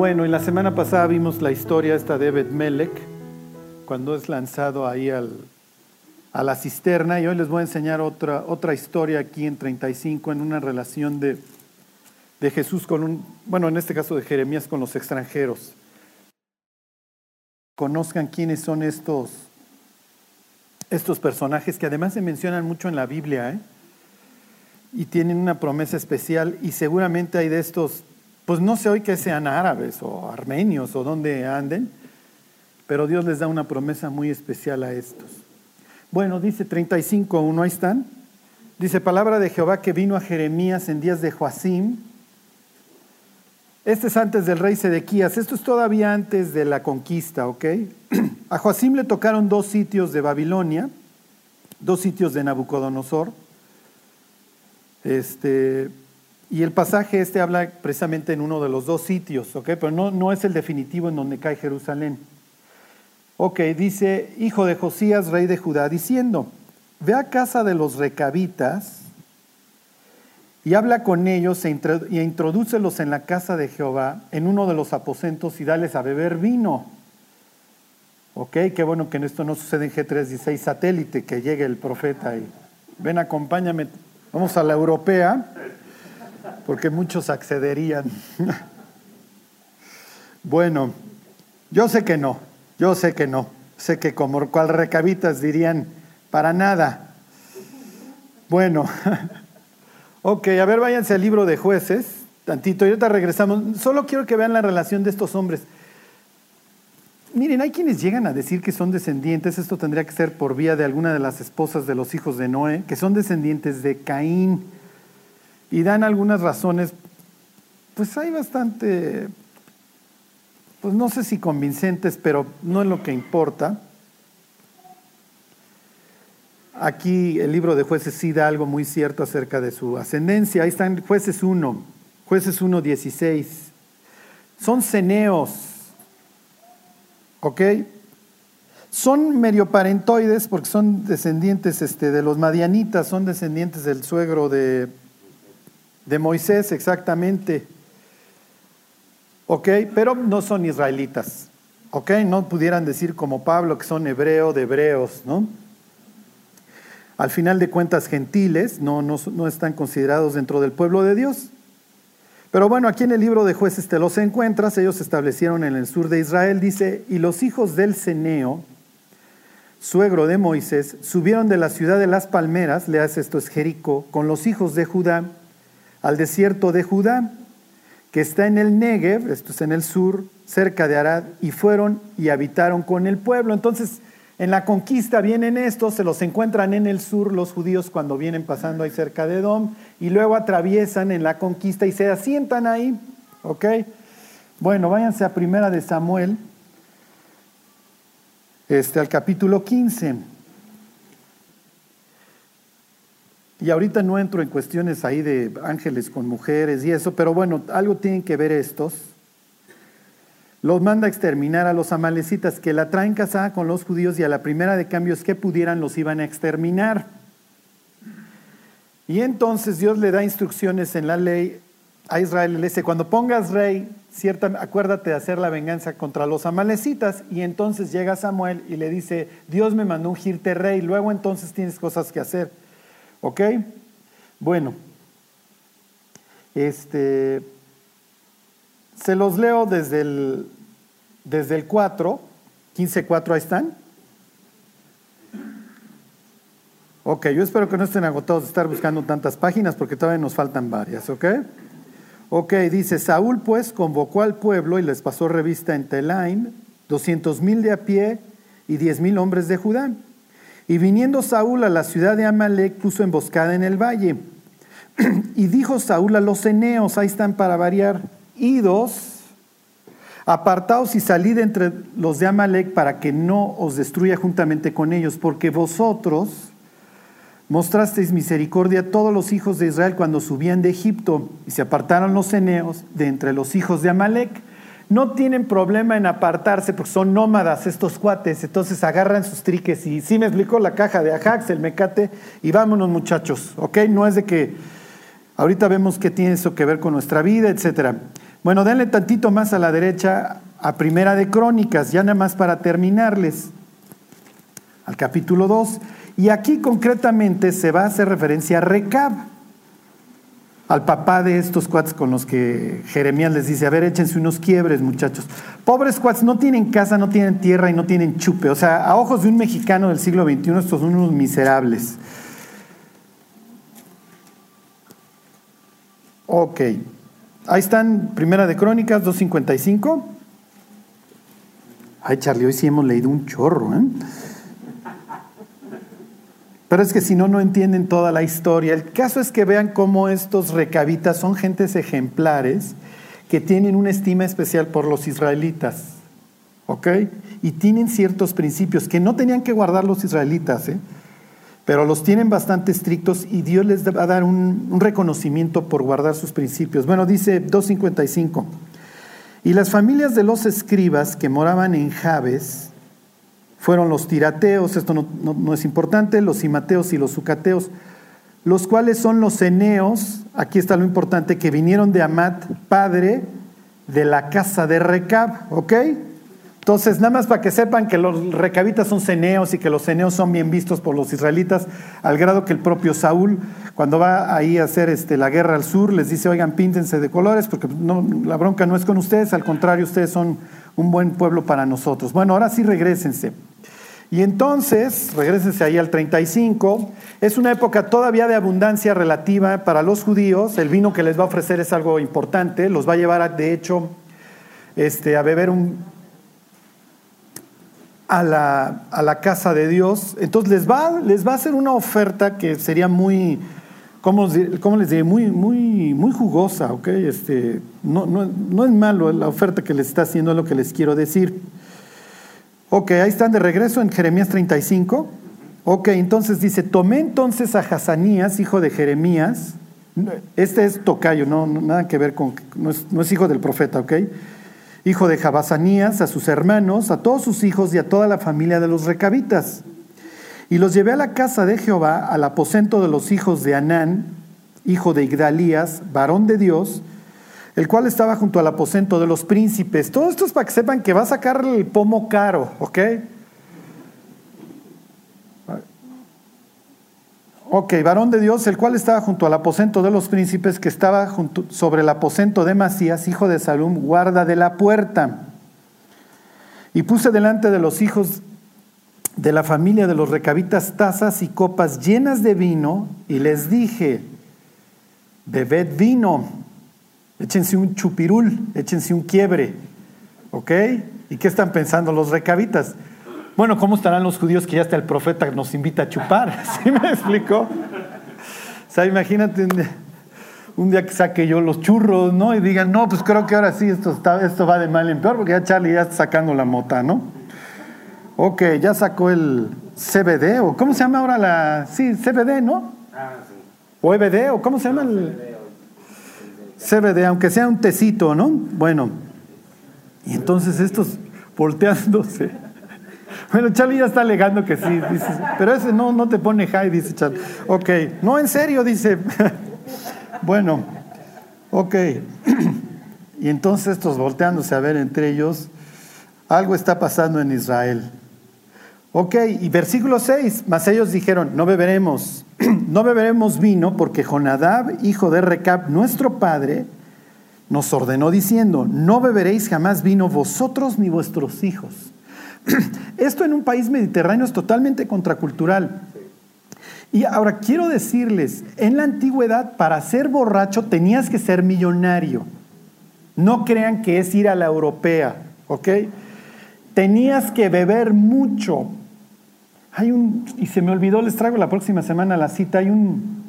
Bueno, en la semana pasada vimos la historia esta de Ebed Melech, cuando es lanzado ahí al, a la cisterna, y hoy les voy a enseñar otra, otra historia aquí en 35, en una relación de, de Jesús con un, bueno, en este caso de Jeremías con los extranjeros. Conozcan quiénes son estos, estos personajes que además se mencionan mucho en la Biblia, ¿eh? y tienen una promesa especial, y seguramente hay de estos pues no sé hoy que sean árabes o armenios o donde anden, pero Dios les da una promesa muy especial a estos. Bueno, dice 35.1, ahí están. Dice, palabra de Jehová que vino a Jeremías en días de Joacim. Este es antes del rey Sedequías, esto es todavía antes de la conquista, ¿ok? A Joacim le tocaron dos sitios de Babilonia, dos sitios de Nabucodonosor. Este, y el pasaje este habla precisamente en uno de los dos sitios, ¿ok? Pero no, no es el definitivo en donde cae Jerusalén. Ok, dice, hijo de Josías, rey de Judá, diciendo, ve a casa de los recabitas y habla con ellos e introdúcelos en la casa de Jehová, en uno de los aposentos y dales a beber vino. Ok, qué bueno que en esto no sucede en G316 satélite, que llegue el profeta y ven, acompáñame, vamos a la europea porque muchos accederían. bueno, yo sé que no, yo sé que no. Sé que como cual recabitas dirían, para nada. Bueno, ok, a ver, váyanse al libro de jueces, tantito, y ahorita regresamos. Solo quiero que vean la relación de estos hombres. Miren, hay quienes llegan a decir que son descendientes, esto tendría que ser por vía de alguna de las esposas de los hijos de Noé, que son descendientes de Caín y dan algunas razones, pues hay bastante, pues no sé si convincentes, pero no es lo que importa. Aquí el libro de jueces sí da algo muy cierto acerca de su ascendencia. Ahí están jueces 1, jueces 1, 16. Son ceneos, ¿ok? Son medio parentoides porque son descendientes este, de los madianitas, son descendientes del suegro de de Moisés, exactamente. ¿Ok? Pero no son israelitas. ¿Ok? No pudieran decir como Pablo que son hebreo de hebreos, ¿no? Al final de cuentas, gentiles no, no, no están considerados dentro del pueblo de Dios. Pero bueno, aquí en el libro de jueces te los encuentras, ellos se establecieron en el sur de Israel, dice, y los hijos del Ceneo, suegro de Moisés, subieron de la ciudad de las palmeras, leas esto es Jericó, con los hijos de Judá, al desierto de Judá, que está en el Negev, esto es en el sur, cerca de Arad, y fueron y habitaron con el pueblo. Entonces, en la conquista vienen estos, se los encuentran en el sur los judíos cuando vienen pasando ahí cerca de Edom, y luego atraviesan en la conquista y se asientan ahí. ¿Ok? Bueno, váyanse a Primera de Samuel, este, al capítulo 15. Y ahorita no entro en cuestiones ahí de ángeles con mujeres y eso, pero bueno, algo tienen que ver estos. Los manda a exterminar a los amalecitas que la traen casada con los judíos y a la primera de cambios que pudieran los iban a exterminar. Y entonces Dios le da instrucciones en la ley a Israel, le dice, cuando pongas rey, cierta, acuérdate de hacer la venganza contra los amalecitas. Y entonces llega Samuel y le dice, Dios me mandó ungirte rey, luego entonces tienes cosas que hacer. ¿Ok? Bueno, este, se los leo desde el, desde el 4, 15.4, ahí están. Ok, yo espero que no estén agotados de estar buscando tantas páginas porque todavía nos faltan varias, ¿ok? Ok, dice, Saúl pues convocó al pueblo y les pasó revista en Telaim, 200 mil de a pie y 10 mil hombres de Judá. Y viniendo Saúl a la ciudad de Amalek, puso emboscada en el valle. y dijo Saúl a los eneos, ahí están para variar, idos, apartaos y salid entre los de Amalek para que no os destruya juntamente con ellos, porque vosotros mostrasteis misericordia a todos los hijos de Israel cuando subían de Egipto, y se apartaron los eneos de entre los hijos de Amalek no tienen problema en apartarse porque son nómadas estos cuates, entonces agarran sus triques y sí me explicó la caja de Ajax, el mecate, y vámonos muchachos, ¿ok? No es de que ahorita vemos qué tiene eso que ver con nuestra vida, etc. Bueno, denle tantito más a la derecha a Primera de Crónicas, ya nada más para terminarles, al capítulo 2. Y aquí concretamente se va a hacer referencia a Recab, al papá de estos cuates con los que Jeremías les dice, a ver, échense unos quiebres, muchachos. Pobres cuates, no tienen casa, no tienen tierra y no tienen chupe. O sea, a ojos de un mexicano del siglo XXI, estos son unos miserables. Ok. Ahí están, Primera de Crónicas 255. Ay, Charlie, hoy sí hemos leído un chorro, ¿eh? Pero es que si no, no entienden toda la historia. El caso es que vean cómo estos recabitas son gentes ejemplares que tienen una estima especial por los israelitas. ¿Ok? Y tienen ciertos principios que no tenían que guardar los israelitas, ¿eh? pero los tienen bastante estrictos y Dios les va a dar un, un reconocimiento por guardar sus principios. Bueno, dice 255. Y las familias de los escribas que moraban en Jabes, fueron los tirateos, esto no, es importante, los cimateos y los sucateos, los cuales son los eneos, aquí está lo importante, que vinieron de Amat, padre de la casa de Recab, ¿ok? Entonces, nada más para que sepan que los recabitas son ceneos y que los ceneos son bien vistos por los israelitas, al grado que el propio Saúl, cuando va ahí a hacer este, la guerra al sur, les dice, oigan, píntense de colores, porque no, la bronca no es con ustedes, al contrario, ustedes son un buen pueblo para nosotros. Bueno, ahora sí regresense. Y entonces, regresense ahí al 35, es una época todavía de abundancia relativa para los judíos, el vino que les va a ofrecer es algo importante, los va a llevar de hecho este, a beber un, a, la, a la casa de Dios, entonces les va, les va a hacer una oferta que sería muy, ¿cómo, les diré? Muy, muy, muy jugosa, ¿ok? Este, no, no, no es malo la oferta que les está haciendo, es lo que les quiero decir. Ok, ahí están de regreso en Jeremías 35. Ok, entonces dice, tomé entonces a Hazanías, hijo de Jeremías, este es tocayo, no, nada que ver con, no es, hijo del profeta, ok, hijo de Jabazanías, a sus hermanos, a todos sus hijos y a toda la familia de los recabitas. Y los llevé a la casa de Jehová, al aposento de los hijos de Anán, hijo de Igdalías, varón de Dios, el cual estaba junto al aposento de los príncipes. Todo esto es para que sepan que va a sacar el pomo caro, ¿ok? Ok, varón de Dios, el cual estaba junto al aposento de los príncipes, que estaba sobre el aposento de Masías, hijo de Salum, guarda de la puerta. Y puse delante de los hijos de la familia de los recabitas tazas y copas llenas de vino, y les dije, bebed vino échense un chupirul, échense un quiebre. ¿Ok? ¿Y qué están pensando los recabitas? Bueno, ¿cómo estarán los judíos que ya hasta el profeta nos invita a chupar? ¿Sí me explico? O sea, imagínate un día, que saque yo los churros, ¿no? Y digan, no, pues creo que ahora sí esto, está, esto va de mal en peor, porque ya Charlie ya está sacando la mota, ¿no? Ok, ya sacó el CBD, o ¿cómo se llama ahora la...? Sí, CBD, ¿no? Ah, sí. O EBD, o ¿cómo se llama el...? CBD, aunque sea un tecito, ¿no? Bueno, y entonces estos volteándose. Bueno, Charlie ya está alegando que sí, pero ese no, no te pone high, dice Charlie. Ok, no, en serio, dice. Bueno, ok. Y entonces estos volteándose a ver entre ellos, algo está pasando en Israel. Ok, y versículo 6, mas ellos dijeron, no beberemos no beberemos vino porque Jonadab, hijo de Recab, nuestro padre, nos ordenó diciendo, no beberéis jamás vino vosotros ni vuestros hijos. Esto en un país mediterráneo es totalmente contracultural. Y ahora quiero decirles, en la antigüedad para ser borracho tenías que ser millonario. No crean que es ir a la europea, ¿ok? Tenías que beber mucho hay un, y se me olvidó, les traigo la próxima semana la cita, hay un,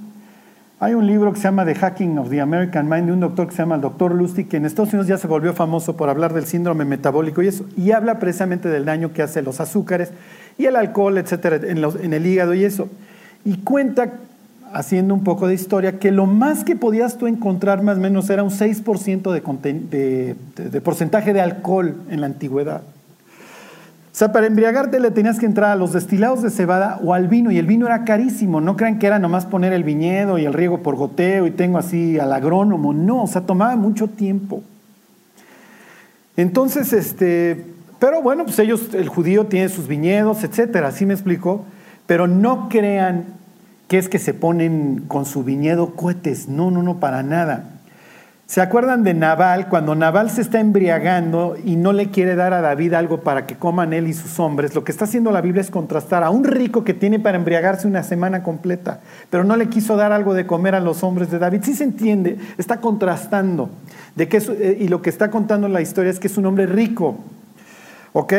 hay un libro que se llama The Hacking of the American Mind de un doctor que se llama el doctor Lustig, que en Estados Unidos ya se volvió famoso por hablar del síndrome metabólico y eso, y habla precisamente del daño que hace los azúcares y el alcohol, etcétera, en, el hígado y eso. Y cuenta, haciendo un poco de historia, que lo más que podías tú encontrar más o menos era un 6% de, de porcentaje de alcohol en la antigüedad. Sea, para embriagarte le tenías que entrar a los destilados de cebada o al vino, y el vino era carísimo. No crean que era nomás poner el viñedo y el riego por goteo y tengo así al agrónomo. No, o sea, tomaba mucho tiempo. Entonces, este, pero bueno, pues ellos, el judío tiene sus viñedos, etcétera, así me explico. Pero no crean que es que se ponen con su viñedo cohetes. No, no, no, para nada. ¿Se acuerdan de Naval? Cuando Naval se está embriagando y no le quiere dar a David algo para que coman él y sus hombres, lo que está haciendo la Biblia es contrastar a un rico que tiene para embriagarse una semana completa, pero no le quiso dar algo de comer a los hombres de David. Sí se entiende, está contrastando. De que eh, y lo que está contando la historia es que es un hombre rico. ¿Ok?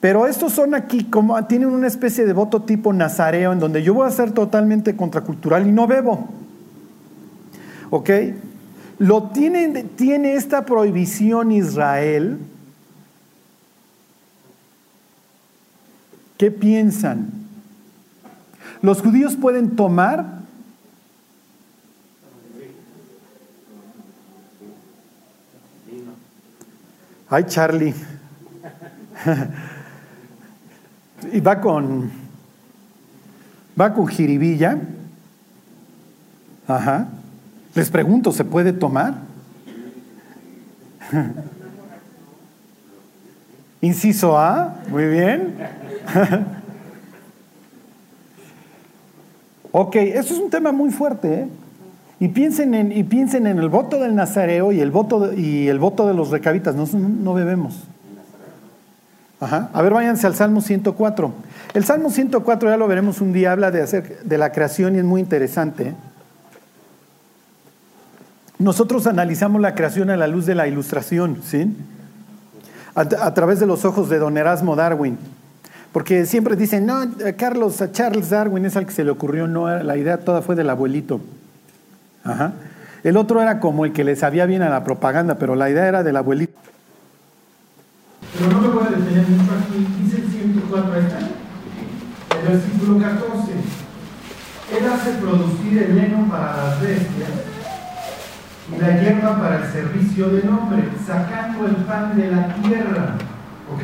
Pero estos son aquí como tienen una especie de voto tipo nazareo en donde yo voy a ser totalmente contracultural y no bebo. ¿Ok? Lo tiene, tiene esta prohibición Israel. ¿Qué piensan? ¿Los judíos pueden tomar? Ay, Charlie. y va con va con jiribilla. Ajá. Les pregunto, ¿se puede tomar? Inciso A, muy bien. ok, eso es un tema muy fuerte. ¿eh? Y, piensen en, y piensen en el voto del nazareo y el voto de, y el voto de los recabitas. No, no bebemos. Ajá. A ver, váyanse al Salmo 104. El Salmo 104, ya lo veremos un día, habla de, hacer, de la creación y es muy interesante. ¿eh? Nosotros analizamos la creación a la luz de la ilustración, ¿sí? A, través de los ojos de don Erasmo Darwin. Porque siempre dicen, no, Carlos, Charles Darwin es al que se le ocurrió, no, la idea toda fue del abuelito. Ajá. El otro era como el que le sabía bien a la propaganda, pero la idea era del abuelito. Pero no me voy a detener mucho aquí. Dice el 104, el versículo 14. Él hace producir el heno para las bestias y la hierba para el servicio del hombre, sacando el pan de la tierra. ¿Ok?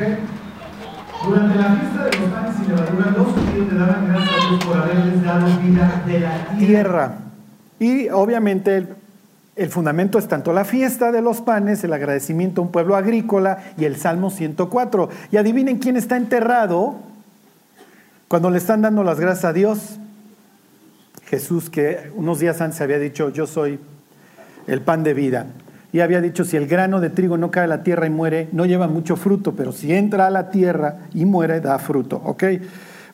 Durante la fiesta de los panes y levadura, los judíos le daban gracias a Dios por haberles dado vida de la tierra. Y obviamente el, el, fundamento es tanto la fiesta de los panes, el agradecimiento a un pueblo agrícola y el Salmo 104. Y adivinen quién está enterrado cuando le están dando las gracias a Dios. Jesús que unos días antes había dicho, yo soy el pan de vida. Y había dicho, si el grano de trigo no cae a la tierra y muere, no lleva mucho fruto, pero si entra a la tierra y muere, da fruto. ¿Ok?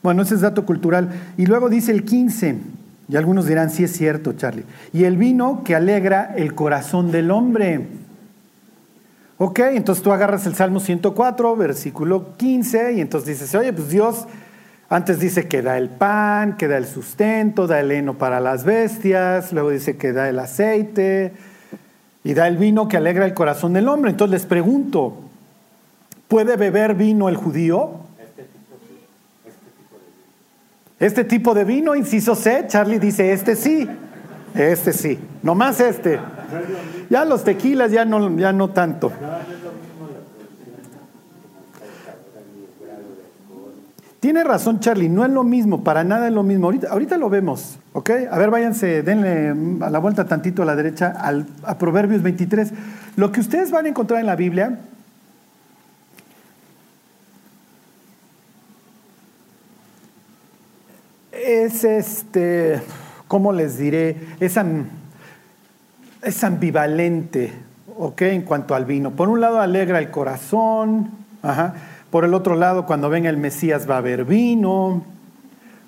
Bueno, ese es dato cultural. Y luego dice el 15, y algunos dirán, sí es cierto, Charlie. Y el vino que alegra el corazón del hombre. Ok, entonces tú agarras el Salmo 104, versículo 15, y entonces dices, oye, pues Dios antes dice que da el pan, que da el sustento, da el heno para las bestias, luego dice que da el aceite y da el vino que alegra el corazón del hombre. Entonces les pregunto, ¿puede beber vino el judío? Este tipo de vino, inciso C, Charlie dice, este sí, este sí, nomás este. Ya los tequilas ya no, ya no tanto. Tiene razón Charlie, no es lo mismo, para nada es lo mismo. Ahorita, lo vemos, ¿ok? A ver, váyanse, denle a la vuelta tantito a la derecha al, a Proverbios 23. Lo que ustedes van a encontrar en la Biblia es este, ¿cómo les diré? Es, es ambivalente, ¿ok? En cuanto al vino. Por un lado alegra el corazón, ajá por el otro lado, cuando venga el Mesías va a haber vino.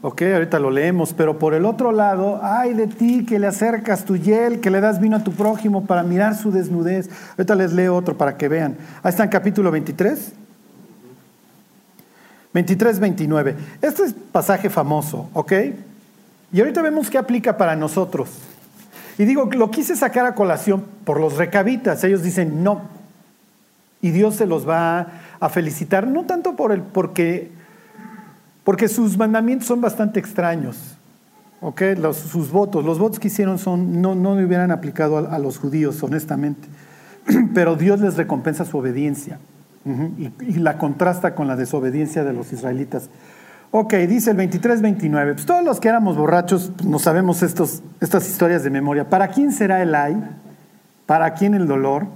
Ok, ahorita lo leemos, pero por el otro lado, ay de ti que le acercas tu hiel, que le das vino a tu prójimo para mirar su desnudez. Ahorita les leo otro para que vean. Ahí está en capítulo 23. 23, 29. Este es pasaje famoso, ¿ok? Y ahorita vemos qué aplica para nosotros. Y digo, lo quise sacar a colación por los recabitas. Ellos dicen no. Y Dios se los va a felicitar, no tanto por el, porque, porque sus mandamientos son bastante extraños. ¿okay? Los, sus votos, los votos que hicieron son, no, no hubieran aplicado a, los judíos, honestamente. Pero Dios les recompensa su obediencia y, la contrasta con la desobediencia de los israelitas. Ok, dice el 23-29. Pues todos los que éramos borrachos pues, no sabemos estos, estas historias de memoria. ¿Para quién será el ay? ¿Para quién el dolor?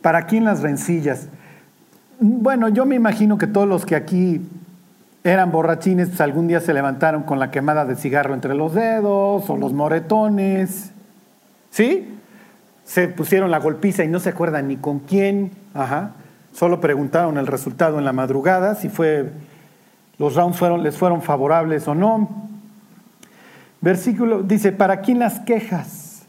¿Para quién las rencillas? Bueno, yo me imagino que todos los que aquí eran borrachines, pues algún día se levantaron con la quemada de cigarro entre los dedos o los moretones. ¿Sí? Se pusieron la golpiza y no se acuerdan ni con quién. Ajá. Solo preguntaron el resultado en la madrugada, si fue, los rounds les fueron favorables o no. Versículo dice, ¿para quién las quejas?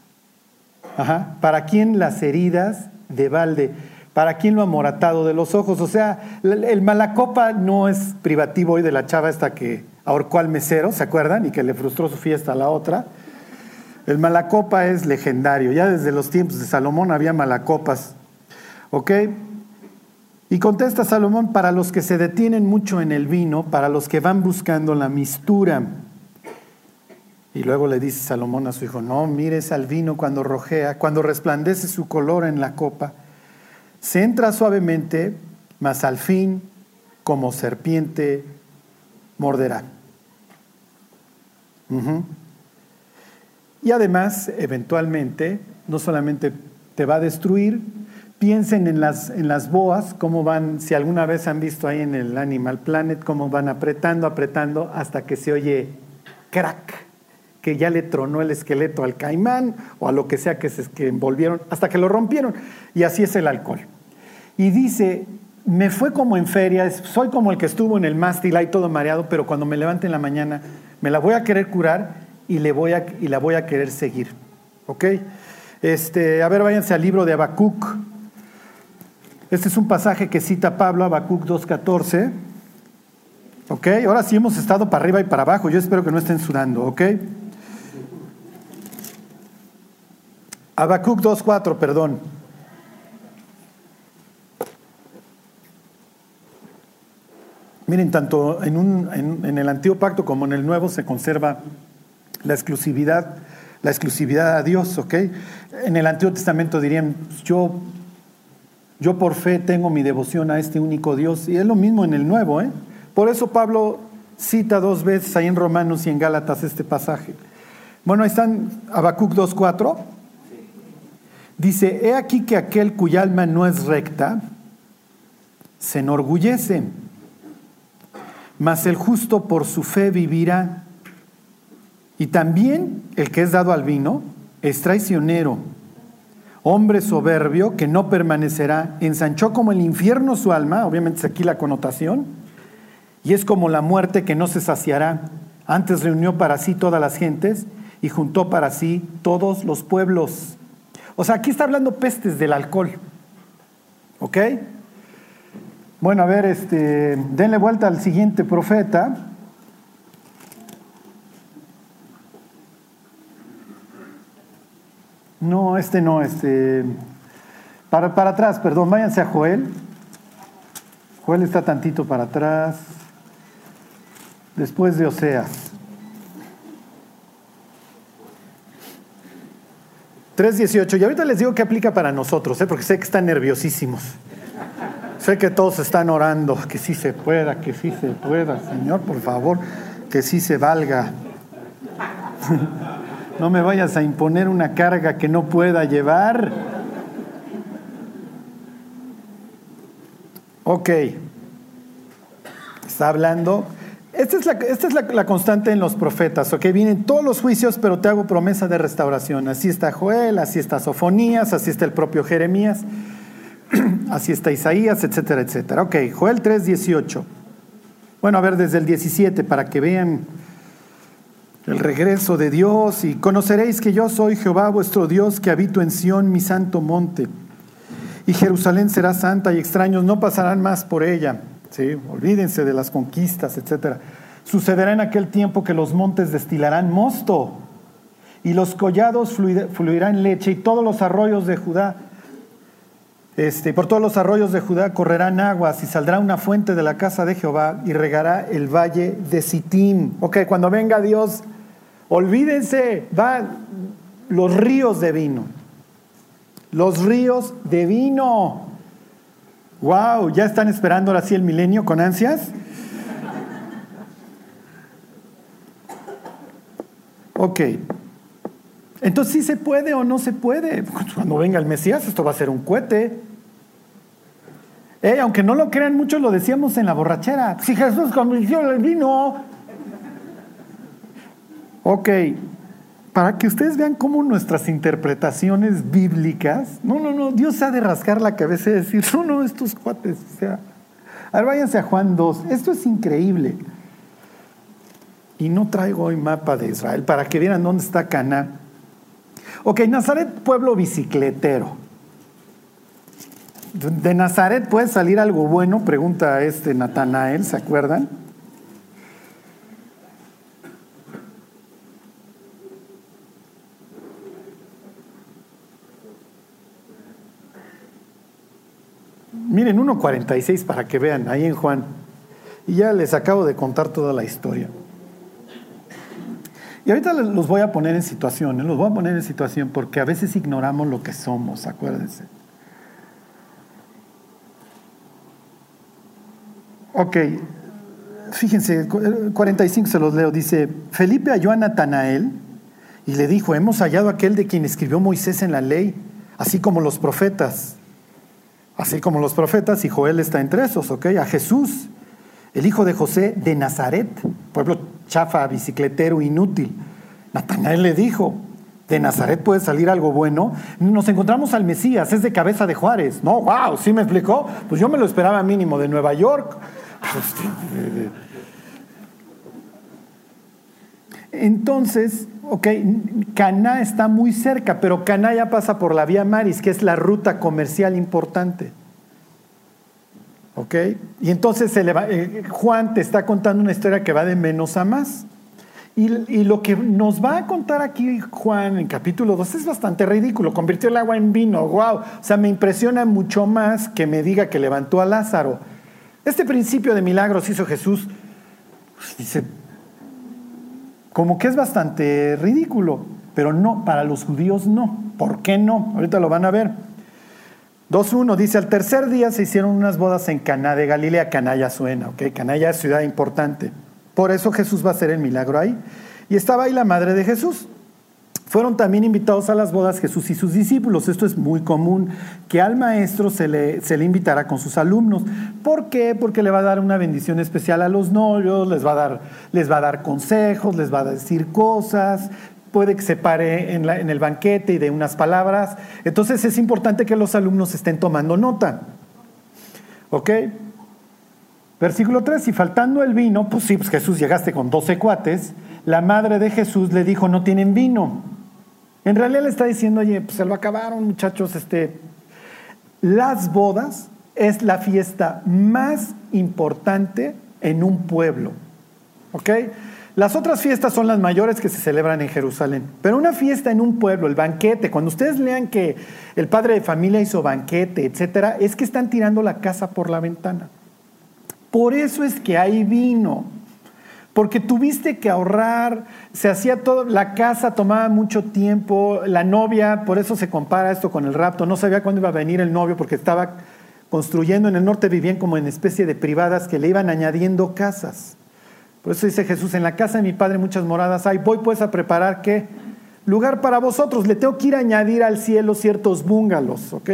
Ajá. ¿Para quién las heridas de balde? ¿Para quién lo amoratado de los ojos? O sea, el malacopa no es privativo hoy de la chava esta que ahorcó al mesero, ¿se acuerdan? Y que le frustró su fiesta a la otra. El malacopa es legendario. Ya desde los tiempos de Salomón había malacopas. ¿Ok? Y contesta Salomón, para los que se detienen mucho en el vino, para los que van buscando la mistura. Y luego le dice Salomón a su hijo, no mires al vino cuando rojea, cuando resplandece su color en la copa se entra suavemente, mas al fin, como serpiente, morderá. Y además, eventualmente, no solamente te va a destruir, piensen en las, en las boas, cómo van, si alguna vez han visto ahí en el Animal Planet, cómo van apretando, apretando, hasta que se oye crack, que ya le tronó el esqueleto al caimán o a lo que sea que se que envolvieron, hasta que lo rompieron. Y así es el alcohol y dice, me fue como en feria, soy como el que estuvo en el mástil ahí todo mareado, pero cuando me levante en la mañana me la voy a querer curar y, le voy a, y la voy a querer seguir. ¿Ok? Este, a ver, váyanse al libro de Habacuc. Este es un pasaje que cita Pablo, Habacuc 2.14. ¿Ok? Ahora sí hemos estado para arriba y para abajo. Yo espero que no estén sudando. ¿Ok? Habacuc 2.4, perdón. Miren, tanto en, el antiguo pacto como en el nuevo se conserva la exclusividad, la exclusividad a Dios, ¿ok? En el Antiguo Testamento dirían, yo, yo por fe tengo mi devoción a este único Dios, y es lo mismo en el nuevo, ¿eh? Por eso Pablo cita dos veces ahí en Romanos y en Gálatas este pasaje. Bueno, ahí están Habacuc 2.4. Dice, he aquí que aquel cuya alma no es recta, se enorgullece mas el justo por su fe vivirá. Y también el que es dado al vino es traicionero, hombre soberbio que no permanecerá, ensanchó como el infierno su alma, obviamente es aquí la connotación, y es como la muerte que no se saciará. Antes reunió para sí todas las gentes y juntó para sí todos los pueblos. O sea, aquí está hablando pestes del alcohol. ¿Ok? Bueno, a ver, este, denle vuelta al siguiente profeta. No, este no, este. Para, para atrás, perdón, váyanse a Joel. Joel está tantito para atrás. Después de Oseas. 3.18. Y ahorita les digo que aplica para nosotros, ¿eh? porque sé que están nerviosísimos. Sé que todos están orando, que sí se pueda, que sí se pueda, Señor, por favor, que sí se valga. No me vayas a imponer una carga que no pueda llevar. Ok. Está hablando. Esta es, la, esta es la, constante en los profetas, ok. Vienen todos los juicios, pero te hago promesa de restauración. Así está Joel, así está Sofonías, así está el propio Jeremías. Así está Isaías, etcétera, etcétera. Ok, Joel 3, 18. Bueno, a ver desde el 17 para que vean el regreso de Dios y conoceréis que yo soy Jehová vuestro Dios que habito en Sión, mi santo monte. Y Jerusalén será santa y extraños no pasarán más por ella. ¿sí? Olvídense de las conquistas, etcétera. Sucederá en aquel tiempo que los montes destilarán mosto y los collados fluirán leche y todos los arroyos de Judá este, por todos los arroyos de Judá correrán aguas y saldrá una fuente de la casa de Jehová y regará el valle de Sittim. Ok, cuando venga Dios, olvídense, van los ríos de vino. Los ríos de vino. Wow, ¿ya están esperando ahora sí el milenio con ansias? Ok. Entonces, ¿sí se puede o no se puede? Cuando venga el Mesías, esto va a ser un cohete. Eh, aunque no lo crean mucho, lo decíamos en la borrachera. Si Jesús convirtió el vino. Ok, para que ustedes vean cómo nuestras interpretaciones bíblicas, no, no, no, Dios se ha de rascar la cabeza y decir, no, no, estos cuates, o sea, a ver, váyanse a Juan 2, esto es increíble. Y no traigo hoy mapa de Israel para que vieran dónde está Cana. Ok, Nazaret, pueblo bicicletero. ¿De Nazaret puede salir algo bueno? Pregunta este Natanael, ¿se acuerdan? Miren, 1.46 para que vean, ahí en Juan. Y ya les acabo de contar toda la historia. Y ahorita los voy a poner en situación, ¿eh? los voy a poner en situación porque a veces ignoramos lo que somos, acuérdense. Ok, fíjense, 45 se los leo, dice, Felipe halló a Natanael y le dijo, hemos hallado aquel de quien escribió Moisés en la ley, así como los profetas, así como los profetas, y Joel está entre esos, ok, a Jesús, el hijo de José de Nazaret, pueblo chafa, bicicletero, inútil. Natanael le dijo, de Nazaret puede salir algo bueno. Nos encontramos al Mesías, es de cabeza de Juárez. No, wow, ¿sí me explicó? Pues yo me lo esperaba mínimo de Nueva York. Entonces, ok, Caná está muy cerca, pero Caná ya pasa por la vía Maris, que es la ruta comercial importante. ¿Ok? Y entonces eh, Juan te está contando una historia que va de menos a más. Y, y, lo que nos va a contar aquí Juan en capítulo 2 es bastante ridículo. Convirtió el agua en vino, wow. O sea, me impresiona mucho más que me diga que levantó a Lázaro. Este principio de milagros hizo Jesús, pues, dice, como que es bastante ridículo, pero no, para los judíos no. ¿Por qué no? Ahorita lo van a ver. 2.1 dice, al tercer día se hicieron unas bodas en Caná de Galilea. Caná ya suena, ¿ok? Caná ya es ciudad importante. Por eso Jesús va a hacer el milagro ahí. Y estaba ahí la madre de Jesús. Fueron también invitados a las bodas Jesús y sus discípulos. Esto es muy común, que al maestro se le, se le invitará con sus alumnos. ¿Por qué? Porque le va a dar una bendición especial a los novios, les va a dar, les va a dar consejos, les va a decir cosas, puede que se pare en, el banquete y de unas palabras. Entonces es importante que los alumnos estén tomando nota. ¿Ok? Versículo 3, y faltando el vino, pues sí, pues Jesús llegaste con 12 cuates, la madre de Jesús le dijo, no tienen vino. En realidad le está diciendo, oye, pues se lo acabaron muchachos, este, las bodas es la fiesta más importante en un pueblo. ¿Ok? Las otras fiestas son las mayores que se celebran en Jerusalén. Pero una fiesta en un pueblo, el banquete, cuando ustedes lean que el padre de familia hizo banquete, etcétera, es que están tirando la casa por la ventana. Por eso es que hay vino porque tuviste que ahorrar, se hacía todo, la casa tomaba mucho tiempo, la novia, por eso se compara esto con el rapto, no sabía cuándo iba a venir el novio porque estaba construyendo, en el norte vivían como en especie de privadas que le iban añadiendo casas. Por eso dice Jesús, en la casa de mi padre muchas moradas hay, voy pues a preparar qué? Lugar para vosotros, le tengo que ir a añadir al cielo ciertos búngalos, ¿ok?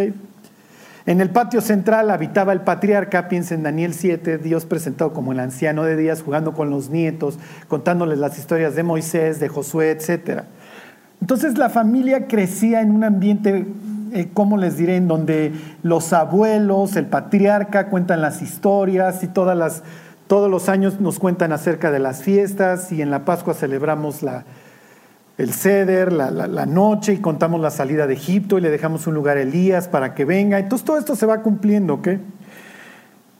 En el patio central habitaba el patriarca, piensa en Daniel 7, Dios presentado como el anciano de días, jugando con los nietos, contándoles las historias de Moisés, de Josué, etc. Entonces la familia crecía en un ambiente, eh, ¿cómo les diré?, en donde los abuelos, el patriarca cuentan las historias y todas las, todos los años nos cuentan acerca de las fiestas y en la Pascua celebramos la, el ceder, la, noche y contamos la salida de Egipto y le dejamos un lugar a Elías para que venga. Entonces todo esto se va cumpliendo, ¿ok?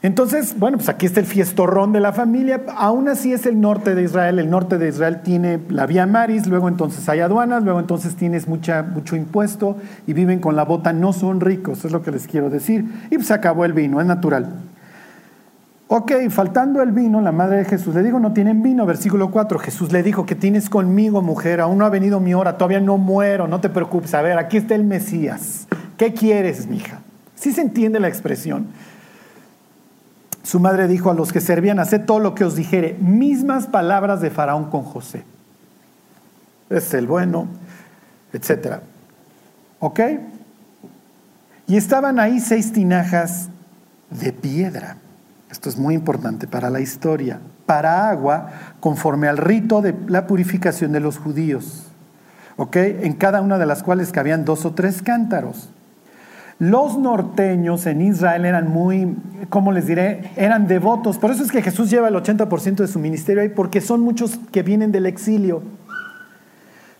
Entonces, bueno, pues aquí está el fiestorrón de la familia. Aún así es el norte de Israel. El norte de Israel tiene la vía Maris, luego entonces hay aduanas, luego entonces tienes mucha, mucho impuesto y viven con la bota. No son ricos, es lo que les quiero decir. Y pues acabó el vino, es natural. Ok, faltando el vino, la madre de Jesús le dijo, no tienen vino. Versículo 4, Jesús le dijo, que tienes conmigo, mujer? Aún no ha venido mi hora, todavía no muero, no te preocupes. A ver, aquí está el Mesías. ¿Qué quieres, mija? ¿Sí se entiende la expresión? Su madre dijo a los que servían, haced todo lo que os dijere. Mismas palabras de Faraón con José. Es el bueno, etc. ¿Ok? Y estaban ahí seis tinajas de piedra. Esto es muy importante para la historia. Para agua, conforme al rito de la purificación de los judíos. ¿Ok? En cada una de las cuales cabían dos o tres cántaros. Los norteños en Israel eran muy, ¿cómo les diré? Eran devotos. Por eso es que Jesús lleva el 80% de su ministerio ahí, porque son muchos que vienen del exilio.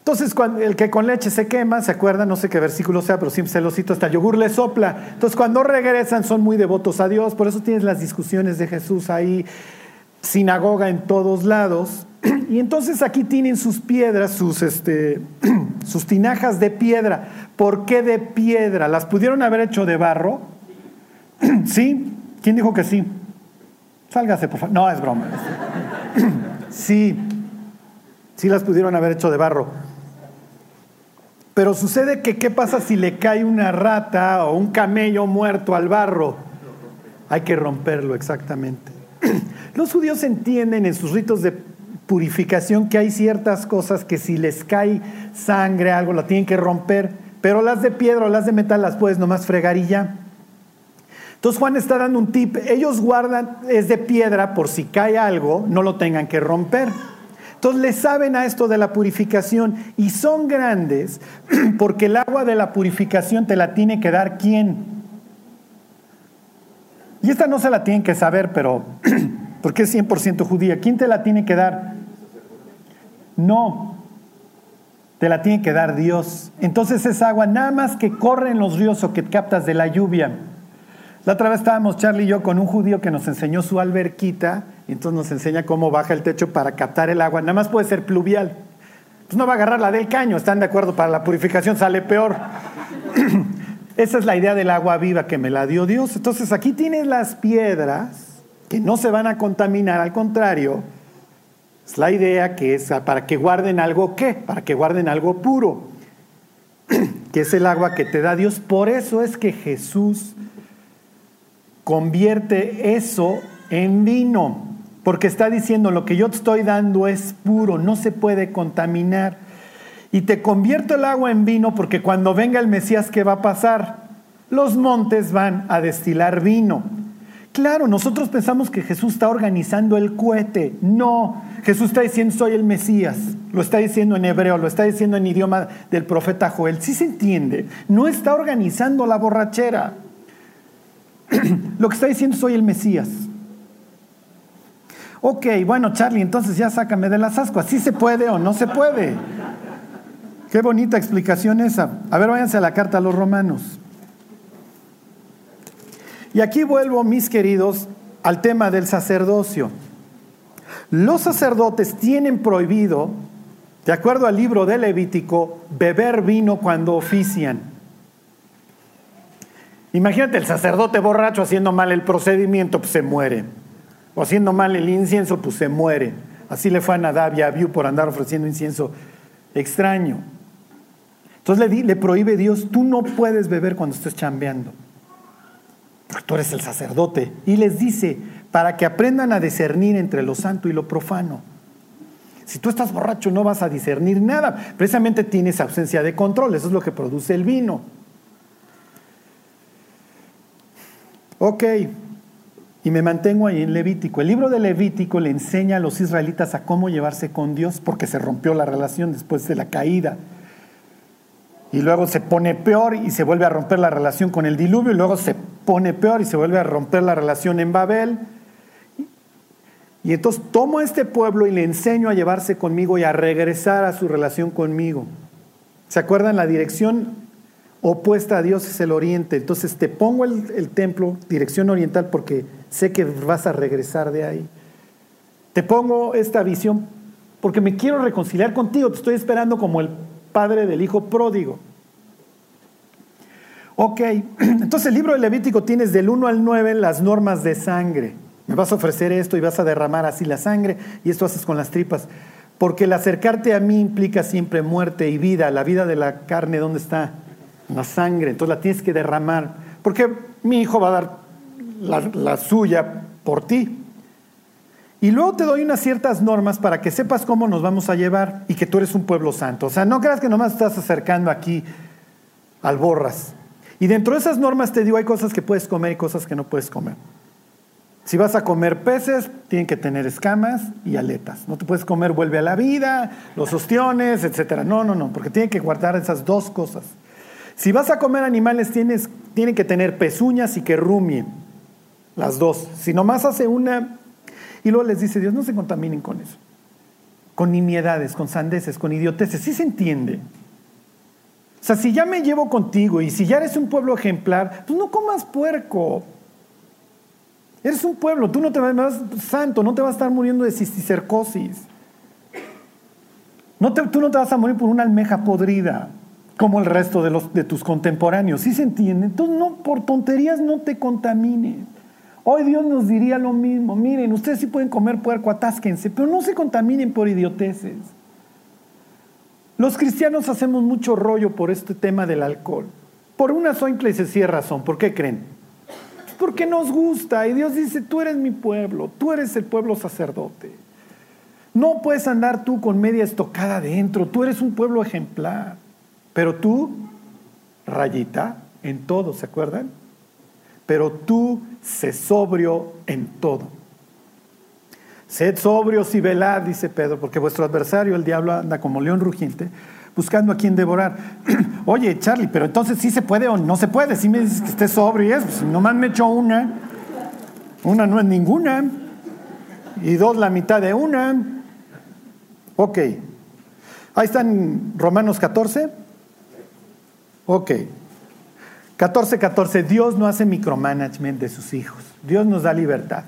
Entonces, cuando, el que con leche se quema, ¿se acuerdan? No sé qué versículo sea, pero siempre se cito, hasta el yogur le sopla. Entonces, cuando regresan son muy devotos a Dios, por eso tienes las discusiones de Jesús ahí, sinagoga en todos lados. Y entonces aquí tienen sus piedras, sus, este, sus tinajas de piedra. ¿Por qué de piedra? ¿Las pudieron haber hecho de barro? ¿Sí? ¿Quién dijo que sí? Sálgase, por favor. No, es broma. Sí, sí las pudieron haber hecho de barro. Pero sucede que, ¿qué pasa si le cae una rata o un camello muerto al barro? Hay que romperlo, exactamente. Los judíos entienden en sus ritos de purificación que hay ciertas cosas que si les cae sangre, algo, la tienen que romper, pero las de piedra o las de metal las puedes nomás fregar y ya. Entonces Juan está dando un tip, ellos guardan, es de piedra por si cae algo, no lo tengan que romper. Entonces le saben a esto de la purificación y son grandes porque el agua de la purificación te la tiene que dar quién. Y esta no se la tienen que saber, pero porque es 100% judía. ¿Quién te la tiene que dar? No, te la tiene que dar Dios. Entonces es agua nada más que corre en los ríos o que captas de la lluvia. La otra vez estábamos Charlie y yo con un judío que nos enseñó su alberquita y entonces nos enseña cómo baja el techo para captar el agua. Nada más puede ser pluvial. Pues no va a agarrar la del caño, están de acuerdo, para la purificación sale peor. Esa es la idea del agua viva que me la dio Dios. Entonces aquí tienes las piedras que no se van a contaminar, al contrario, es la idea que es para que guarden algo qué, para que guarden algo puro, que es el agua que te da Dios. Por eso es que Jesús convierte eso en vino. Porque está diciendo, lo que yo te estoy dando es puro, no se puede contaminar. Y te convierto el agua en vino porque cuando venga el Mesías, ¿qué va a pasar? Los montes van a destilar vino. Claro, nosotros pensamos que Jesús está organizando el cohete. No, Jesús está diciendo soy el Mesías. Lo está diciendo en hebreo, lo está diciendo en idioma del profeta Joel. Sí se entiende. No está organizando la borrachera. lo que está diciendo soy el Mesías. Ok, bueno, Charlie, entonces ya sácame de las ascuas. ¿Sí se puede o no se puede? Qué bonita explicación esa. A ver, váyanse a la carta a los romanos. Y aquí vuelvo, mis queridos, al tema del sacerdocio. Los sacerdotes tienen prohibido, de acuerdo al libro de Levítico, beber vino cuando ofician. Imagínate el sacerdote borracho haciendo mal el procedimiento, pues se muere o haciendo mal el incienso, pues se muere. Así le fue a Nadab y a Abiú por andar ofreciendo incienso extraño. Entonces le, le prohíbe Dios, tú no puedes beber cuando estés chambeando. Porque tú eres el sacerdote. Y les dice, para que aprendan a discernir entre lo santo y lo profano. Si tú estás borracho no vas a discernir nada. Precisamente tienes ausencia de control. Eso es lo que produce el vino. Ok, y me mantengo ahí en Levítico. El libro de Levítico le enseña a los israelitas a cómo llevarse con Dios porque se rompió la relación después de la caída. Y luego se pone peor y se vuelve a romper la relación con el diluvio y luego se pone peor y se vuelve a romper la relación en Babel. Y entonces tomo a este pueblo y le enseño a llevarse conmigo y a regresar a su relación conmigo. ¿Se acuerdan? La dirección opuesta a Dios es el oriente. Entonces te pongo el, templo, dirección oriental, porque sé que vas a regresar de ahí. Te pongo esta visión porque me quiero reconciliar contigo, te estoy esperando como el padre del hijo pródigo. Ok, entonces el libro de Levítico tienes del 1 al 9 las normas de sangre. Me vas a ofrecer esto y vas a derramar así la sangre y esto haces con las tripas. Porque el acercarte a mí implica siempre muerte y vida. La vida de la carne, ¿dónde está? La sangre. Entonces la tienes que derramar. Porque mi hijo va a dar la, suya por ti. Y luego te doy unas ciertas normas para que sepas cómo nos vamos a llevar y que tú eres un pueblo santo. O sea, no creas que nomás estás acercando aquí al borras. Y dentro de esas normas te digo, hay cosas que puedes comer y cosas que no puedes comer. Si vas a comer peces, tienen que tener escamas y aletas. No te puedes comer vuelve a la vida, los ostiones, etc. No, no, no, porque tienen que guardar esas dos cosas. Si vas a comer animales, tienes, tienen que tener pezuñas y que rumien. Las dos. Si nomás hace una, y luego les dice Dios, no se contaminen con eso. Con nimiedades, con sandeces, con idioteces. Sí se entiende. O sea, si ya me llevo contigo y si ya eres un pueblo ejemplar, pues no comas puerco. Eres un pueblo, tú no te vas, santo, no te vas a estar muriendo de cisticercosis. No tú no te vas a morir por una almeja podrida, como el resto de, los, de tus contemporáneos. ¿Sí se entiende? Entonces, no, por tonterías no te contamines. Hoy Dios nos diría lo mismo. Miren, ustedes sí pueden comer puerco, atásquense, pero no se contaminen por idioteces. Los cristianos hacemos mucho rollo por este tema del alcohol. Por una simple y sencilla razón. ¿Por qué creen? Porque nos gusta. Y Dios dice, tú eres mi pueblo, tú eres el pueblo sacerdote. No puedes andar tú con media estocada adentro, tú eres un pueblo ejemplar. Pero tú, rayita, en todo, ¿se acuerdan? Pero tú, sé sobrio en todo. Sed sobrios y velad, dice Pedro, porque vuestro adversario, el diablo, anda como león rugiente, buscando a quien devorar. Oye, Charlie, pero entonces sí se puede o no se puede. Si me dices que esté sobrio y eso, pues nomás me echo una, una no es ninguna, y dos la mitad de una. Ok. Ahí están Romanos 14. Ok. 14, 14. Dios no hace micromanagement de sus hijos. Dios nos da libertad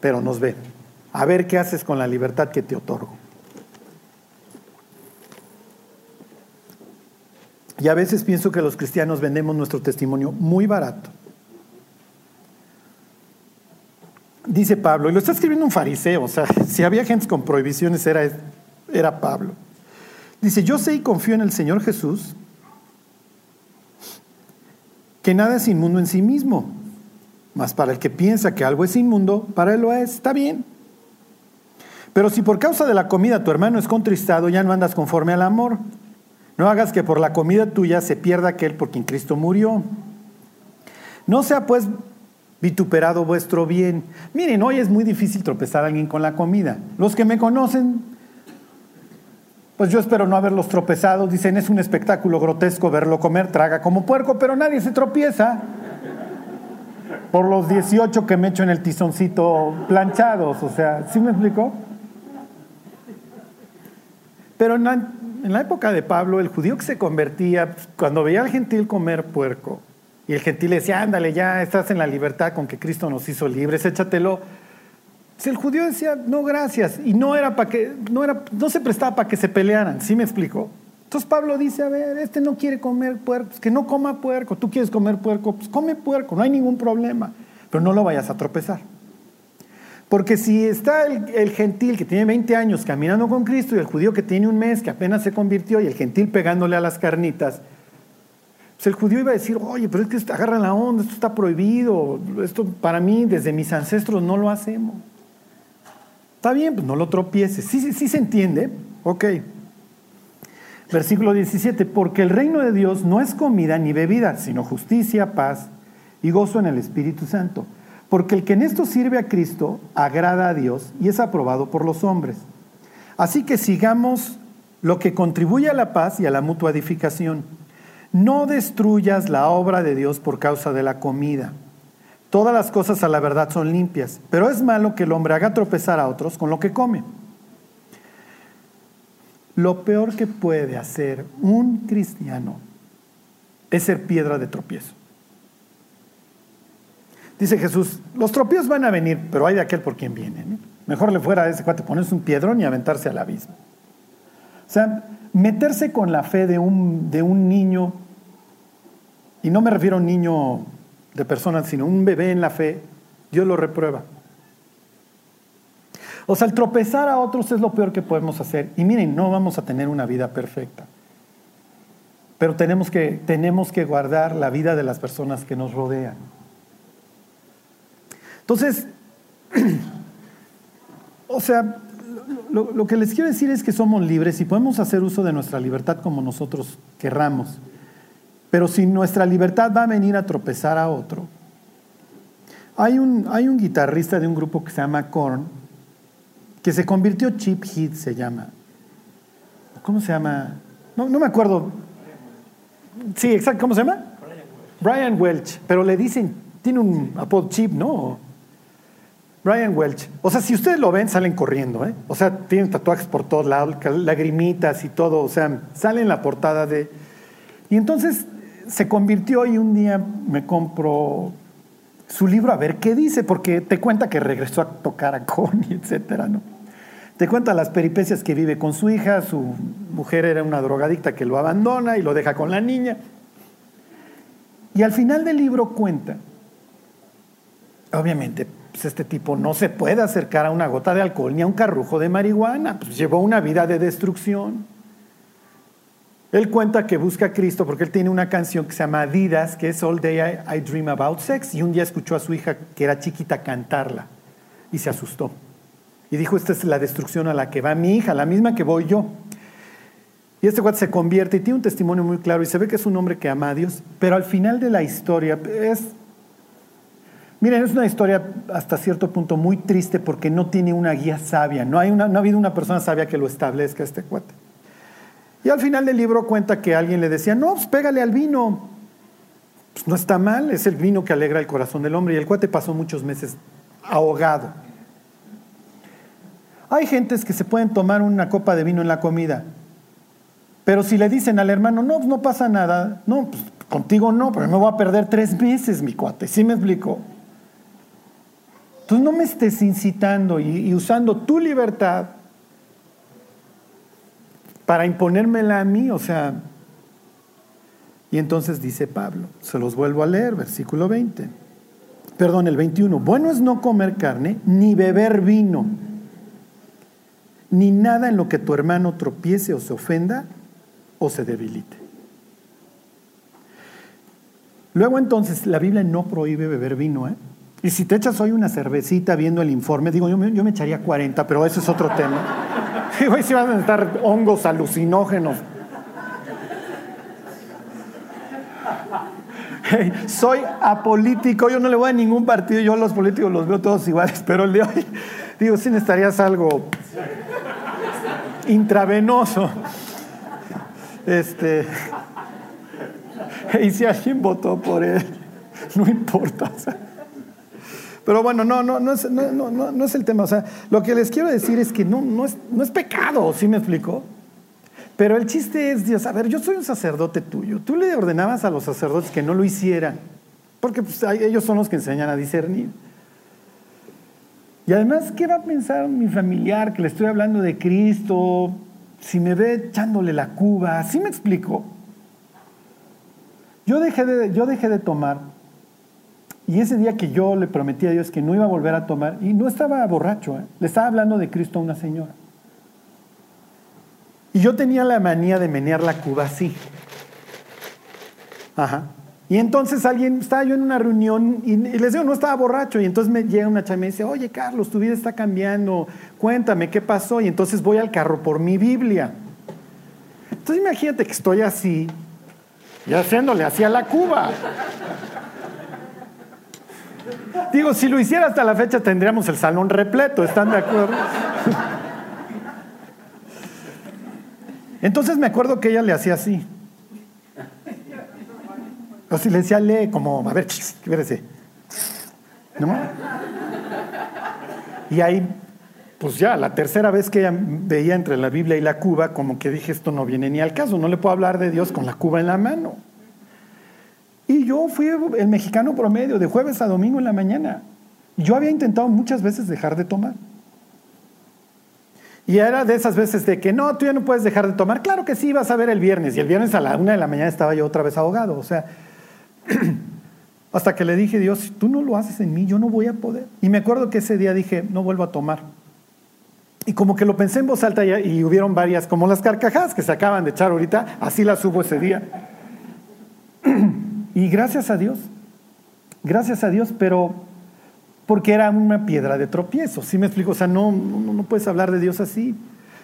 pero nos ve. A ver qué haces con la libertad que te otorgo. Y a veces pienso que los cristianos vendemos nuestro testimonio muy barato. Dice Pablo, y lo está escribiendo un fariseo, o sea, si había gente con prohibiciones era, era Pablo. Dice, yo sé y confío en el Señor Jesús, que nada es inmundo en sí mismo, mas para el que piensa que algo es inmundo, para él lo es, está bien. Pero si por causa de la comida tu hermano es contristado, ya no andas conforme al amor. No hagas que por la comida tuya se pierda aquel por quien Cristo murió. No sea pues vituperado vuestro bien. Miren, hoy es muy difícil tropezar a alguien con la comida. Los que me conocen, pues yo espero no haberlos tropezado. Dicen, es un espectáculo grotesco verlo comer, traga como puerco, pero nadie se tropieza por los 18 que me echo en el tizoncito planchados, o sea, ¿sí me explico? Pero en la, época de Pablo, el judío que se convertía, cuando veía al gentil comer puerco, y el gentil decía, ándale, ya estás en la libertad con que Cristo nos hizo libres, échatelo. Pues el judío decía, no, gracias, y no era para que, no era, no se prestaba para que se pelearan, ¿sí me explico? Entonces Pablo dice, a ver, este no quiere comer puerco, pues que no coma puerco, tú quieres comer puerco, pues come puerco, no hay ningún problema, pero no lo vayas a tropezar. Porque si está el, gentil que tiene 20 años caminando con Cristo y el judío que tiene un mes que apenas se convirtió y el gentil pegándole a las carnitas, pues el judío iba a decir, oye, pero es que agarra la onda, esto está prohibido, esto para mí desde mis ancestros no lo hacemos. Está bien, pues no lo tropieces. Sí, sí, sí se entiende, ok. Versículo 17, porque el reino de Dios no es comida ni bebida, sino justicia, paz y gozo en el Espíritu Santo. Porque el que en esto sirve a Cristo agrada a Dios y es aprobado por los hombres. Así que sigamos lo que contribuye a la paz y a la mutua edificación. No destruyas la obra de Dios por causa de la comida. Todas las cosas a la verdad son limpias, pero es malo que el hombre haga tropezar a otros con lo que come. Lo peor que puede hacer un cristiano es ser piedra de tropiezo. Dice Jesús, los tropiezos van a venir, pero hay de aquel por quien viene. Mejor le fuera a ese cuate ponerse un piedrón y aventarse al abismo. O sea, meterse con la fe de un, de un niño, y no me refiero a un niño de personas, sino un bebé en la fe, Dios lo reprueba. O sea, el tropezar a otros es lo peor que podemos hacer. Y miren, no vamos a tener una vida perfecta. Pero tenemos que, tenemos que guardar la vida de las personas que nos rodean. Entonces, o sea, lo, lo, que les quiero decir es que somos libres y podemos hacer uso de nuestra libertad como nosotros querramos. Pero si nuestra libertad va a venir a tropezar a otro, hay un, hay un guitarrista de un grupo que se llama Korn, que se convirtió Chip Heath, se llama. ¿Cómo se llama? No, no me acuerdo. Sí, exacto, ¿cómo se llama? Brian Welch, pero le dicen, tiene un apodo Chip, ¿no? Brian Welch. O sea, si ustedes lo ven, salen corriendo, ¿eh? O sea, tienen tatuajes por todos lados, lagrimitas y todo, o sea, salen en la portada de... Y entonces se convirtió y un día me compro su libro a ver qué dice, porque te cuenta que regresó a tocar a Connie, etcétera, ¿no? Te cuenta las peripecias que vive con su hija, su mujer era una drogadicta que lo abandona y lo deja con la niña. Y al final del libro cuenta, obviamente, pues este tipo no se puede acercar a una gota de alcohol ni a un carrujo de marihuana, pues llevó una vida de destrucción. Él cuenta que busca a Cristo porque él tiene una canción que se llama Adidas, que es All Day I, Dream About Sex, y un día escuchó a su hija que era chiquita cantarla y se asustó. Y dijo, esta es la destrucción a la que va mi hija, la misma que voy yo. Y este cuate se convierte y tiene un testimonio muy claro y se ve que es un hombre que ama a Dios, pero al final de la historia es, miren, es una historia hasta cierto punto muy triste porque no tiene una guía sabia, no, hay una, no ha habido una persona sabia que lo establezca este cuate. Y al final del libro cuenta que alguien le decía, no, pues pégale al vino. Pues no está mal, es el vino que alegra el corazón del hombre. Y el cuate pasó muchos meses ahogado. Hay gentes que se pueden tomar una copa de vino en la comida. Pero si le dicen al hermano, no, pues no pasa nada, no, pues contigo no, pero me voy a perder tres meses, mi cuate. ¿Sí me explico? Entonces no me estés incitando y usando tu libertad para imponérmela a mí, o sea. Y entonces dice Pablo, se los vuelvo a leer, versículo 20. Perdón, el 21. Bueno es no comer carne, ni beber vino, ni nada en lo que tu hermano tropiece o se ofenda o se debilite. Luego entonces, la Biblia no prohíbe beber vino, ¿eh? Y si te echas hoy una cervecita viendo el informe, digo, yo me, echaría 40, pero eso es otro tema. Hoy sí van a estar hongos alucinógenos. soy apolítico, yo no le voy a ningún partido, yo a los políticos los veo todos iguales, pero el de hoy, digo, sí necesitarías algo intravenoso. Este, y si alguien votó por él, no importa. Pero bueno, no, no, no, es, no, no, no es el tema. O sea, lo que les quiero decir es que no, no, es, no es pecado, ¿sí me explico? Pero el chiste es, Dios, a ver, yo soy un sacerdote tuyo. Tú le ordenabas a los sacerdotes que no lo hicieran, porque pues, ellos son los que enseñan a discernir. Y además, ¿qué va a pensar mi familiar que le estoy hablando de Cristo si me ve echándole la cuba? ¿Sí me explico? Yo dejé de, yo dejé de tomar y ese día que yo le prometí a Dios que no iba a volver a tomar, y no estaba borracho, ¿eh? le estaba hablando de Cristo a una señora. Y yo tenía la manía de menear la cuba así. Ajá. Y entonces alguien, estaba yo en una reunión y, les digo, no estaba borracho. Y entonces me llega una chava y me dice, oye Carlos, tu vida está cambiando, cuéntame qué pasó. Y entonces voy al carro por mi Biblia. Entonces imagínate que estoy así, y haciéndole así a la cuba. Digo, si lo hiciera hasta la fecha tendríamos el salón repleto, ¿están de acuerdo? Entonces me acuerdo que ella le hacía así. O si le lee como, a ver, espérese. ¿No? Y ahí, pues ya, la tercera vez que ella veía entre la Biblia y la Cuba, como que dije, esto no viene ni al caso, no le puedo hablar de Dios con la Cuba en la mano. Y yo fui el mexicano promedio de jueves a domingo en la mañana. Yo había intentado muchas veces dejar de tomar. Y era de esas veces de que no, tú ya no puedes dejar de tomar. Claro que sí, vas a ver el viernes. Y el viernes a la una de la mañana estaba yo otra vez ahogado. O sea, hasta que le dije, Dios, si tú no lo haces en mí, yo no voy a poder. Y me acuerdo que ese día dije, no vuelvo a tomar. Y como que lo pensé en voz alta y, hubieron varias, como las carcajadas que se acaban de echar ahorita, así las hubo ese día. Y gracias a Dios, gracias a Dios, pero porque era una piedra de tropiezo, ¿sí me explico? O sea, no, no, puedes hablar de Dios así.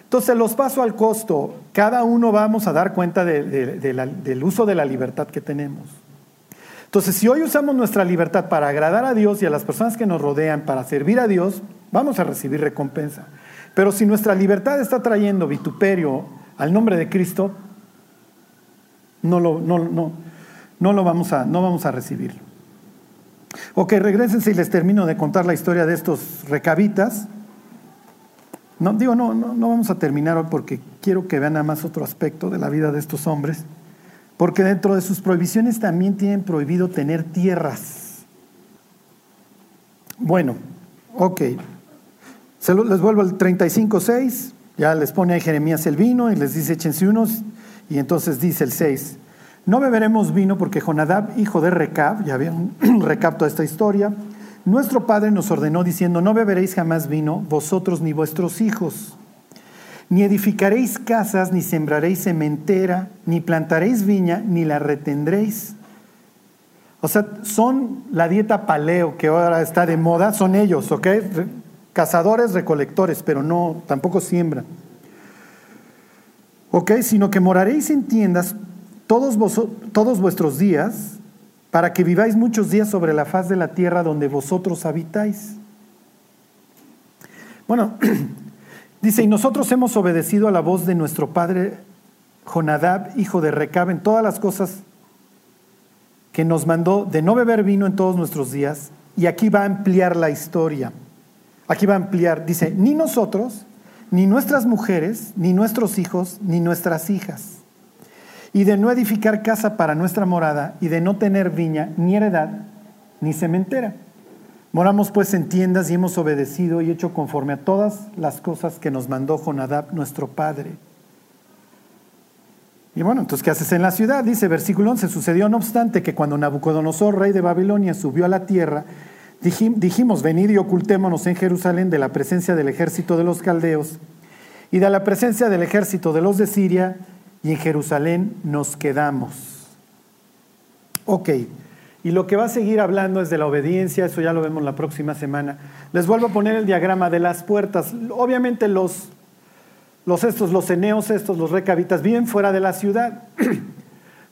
Entonces los paso al costo. Cada uno vamos a dar cuenta del uso de la libertad que tenemos. Entonces, si hoy usamos nuestra libertad para agradar a Dios y a las personas que nos rodean, para servir a Dios, vamos a recibir recompensa. Pero si nuestra libertad está trayendo vituperio al nombre de Cristo, no lo, no, no, no lo vamos, a, no vamos a recibir. Ok, regresense y les termino de contar la historia de estos recabitas. No, digo, no, no, no vamos a terminar hoy porque quiero que vean nada más otro aspecto de la vida de estos hombres. Porque dentro de sus prohibiciones también tienen prohibido tener tierras. Bueno, ok. les vuelvo al 35.6. Ya les pone a Jeremías el vino y les dice échense unos. Y entonces dice el 6. No beberemos vino porque Jonadab, hijo de Recab, ya habían recap toda esta historia, nuestro padre nos ordenó diciendo, no beberéis jamás vino, vosotros ni vuestros hijos, ni edificaréis casas, ni sembraréis cementera, ni plantaréis viña, ni la retendréis. O sea, son la dieta paleo que ahora está de moda, son ellos, ¿ok? Cazadores, recolectores, pero no, tampoco siembran. ¿Ok? Sino que moraréis en tiendas todos, todos vuestros días para que viváis muchos días sobre la faz de la tierra donde vosotros habitáis. Bueno, dice, y nosotros hemos obedecido a la voz de nuestro padre Jonadab, hijo de Recab, en todas las cosas que nos mandó de no beber vino en todos nuestros días, y aquí va a ampliar la historia. Aquí va a ampliar, dice, ni nosotros, ni nuestras mujeres, ni nuestros hijos, ni nuestras hijas y de no edificar casa para nuestra morada, y de no tener viña, ni heredad, ni cementera. Moramos pues en tiendas y hemos obedecido y hecho conforme a todas las cosas que nos mandó Jonadab, nuestro padre. Y bueno, entonces, ¿qué haces en la ciudad? Dice versículo 11, sucedió no obstante que cuando Nabucodonosor, rey de Babilonia, subió a la tierra, dijimos, venid y ocultémonos en Jerusalén de la presencia del ejército de los caldeos y de la presencia del ejército de los de Siria, y en Jerusalén nos quedamos. Ok, y lo que va a seguir hablando es de la obediencia, eso ya lo vemos la próxima semana. Les vuelvo a poner el diagrama de las puertas. Obviamente los, los estos, los eneos estos, los recabitas, viven fuera de la ciudad.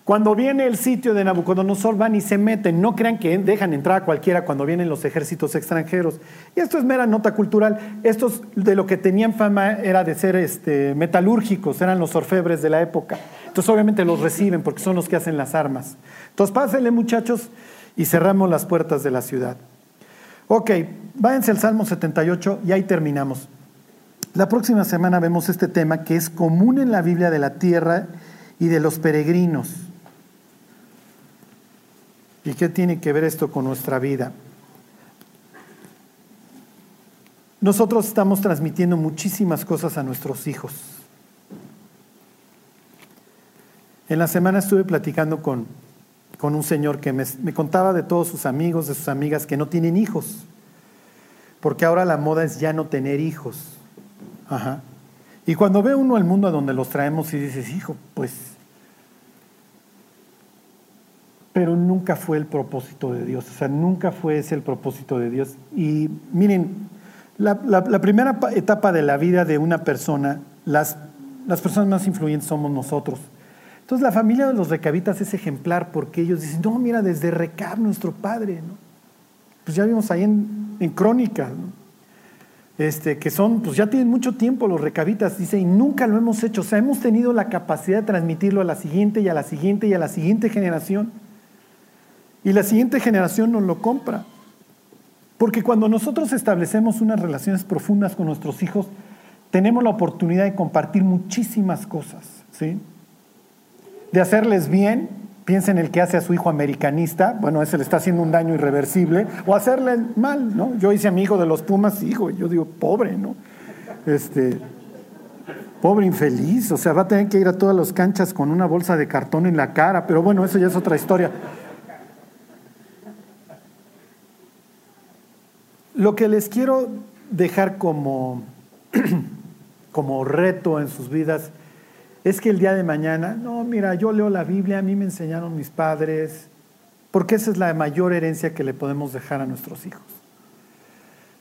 Cuando viene el sitio de Nabucodonosor van y se meten. No crean que dejan entrar a cualquiera cuando vienen los ejércitos extranjeros. Y esto es mera nota cultural. Estos de lo que tenían fama era de ser este, metalúrgicos, eran los orfebres de la época. Entonces obviamente los reciben porque son los que hacen las armas. Entonces pásenle muchachos y cerramos las puertas de la ciudad. Ok, váyanse al Salmo 78 y ahí terminamos. La próxima semana vemos este tema que es común en la Biblia de la tierra y de los peregrinos. ¿Y qué tiene que ver esto con nuestra vida? Nosotros estamos transmitiendo muchísimas cosas a nuestros hijos. En la semana estuve platicando con, con un señor que me, contaba de todos sus amigos, de sus amigas que no tienen hijos, porque ahora la moda es ya no tener hijos. Ajá. Y cuando ve uno el mundo a donde los traemos y dices, hijo, pues pero nunca fue el propósito de Dios, o sea, nunca fue ese el propósito de Dios. Y miren, la, primera etapa de la vida de una persona, las, las personas más influyentes somos nosotros. Entonces la familia de los recabitas es ejemplar porque ellos dicen, no, mira, desde Recab, nuestro padre, ¿no? Pues ya vimos ahí en, en Crónica, este, que son, pues ya tienen mucho tiempo los recabitas, dice, y nunca lo hemos hecho. O sea, hemos tenido la capacidad de transmitirlo a la siguiente y a la siguiente y a la siguiente generación. Y la siguiente generación nos lo compra. Porque cuando nosotros establecemos unas relaciones profundas con nuestros hijos, tenemos la oportunidad de compartir muchísimas cosas, ¿sí? De hacerles bien, piensen en el que hace a su hijo americanista, bueno, ese le está haciendo un daño irreversible, o hacerle mal, ¿no? Yo hice amigo de los Pumas, hijo, yo digo, pobre, ¿no? Este, pobre infeliz, o sea, va a tener que ir a todas las canchas con una bolsa de cartón en la cara, pero bueno, eso ya es otra historia. Lo que les quiero dejar como, como reto en sus vidas es que el día de mañana, no, mira, yo leo la Biblia, a mí me enseñaron mis padres, porque esa es la mayor herencia que le podemos dejar a nuestros hijos.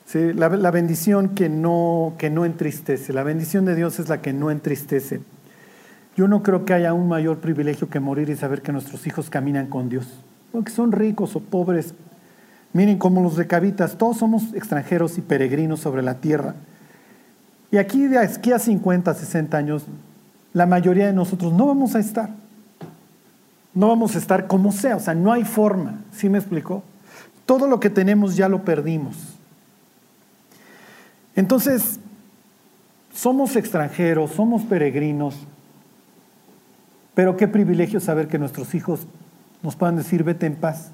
¿sí? La, la bendición que no, que no entristece, la bendición de Dios es la que no entristece. Yo no creo que haya un mayor privilegio que morir y saber que nuestros hijos caminan con Dios. Porque son ricos o pobres. Miren como los recabitas, todos somos extranjeros y peregrinos sobre la tierra. Y aquí de aquí a 50, 60 años, la mayoría de nosotros no vamos a estar. No vamos a estar como sea, o sea, no hay forma. ¿Sí me explicó? Todo lo que tenemos ya lo perdimos. Entonces, somos extranjeros, somos peregrinos, pero qué privilegio saber que nuestros hijos nos puedan decir, vete en paz.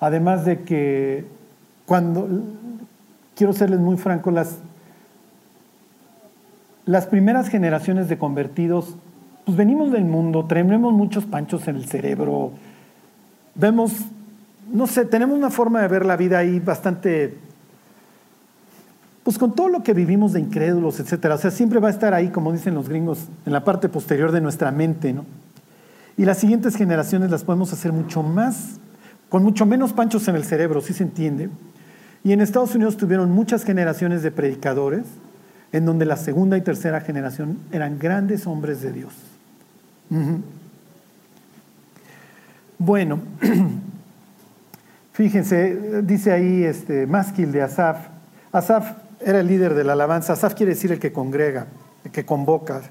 Además de que cuando, quiero serles muy franco, las, las primeras generaciones de convertidos, pues venimos del mundo, tenemos muchos panchos en el cerebro, vemos, no sé, tenemos una forma de ver la vida ahí bastante pues con todo lo que vivimos de incrédulos, etcétera, o sea, siempre va a estar ahí, como dicen los gringos, en la parte posterior de nuestra mente, ¿no? Y las siguientes generaciones las podemos hacer mucho más, con mucho menos panchos en el cerebro, si se entiende. Y en Estados Unidos tuvieron muchas generaciones de predicadores, en donde la segunda y tercera generación eran grandes hombres de Dios. Bueno, fíjense, dice ahí este Másquil de Asaf. Asaf era el líder de la alabanza. Asaf quiere decir el que congrega, el que convoca.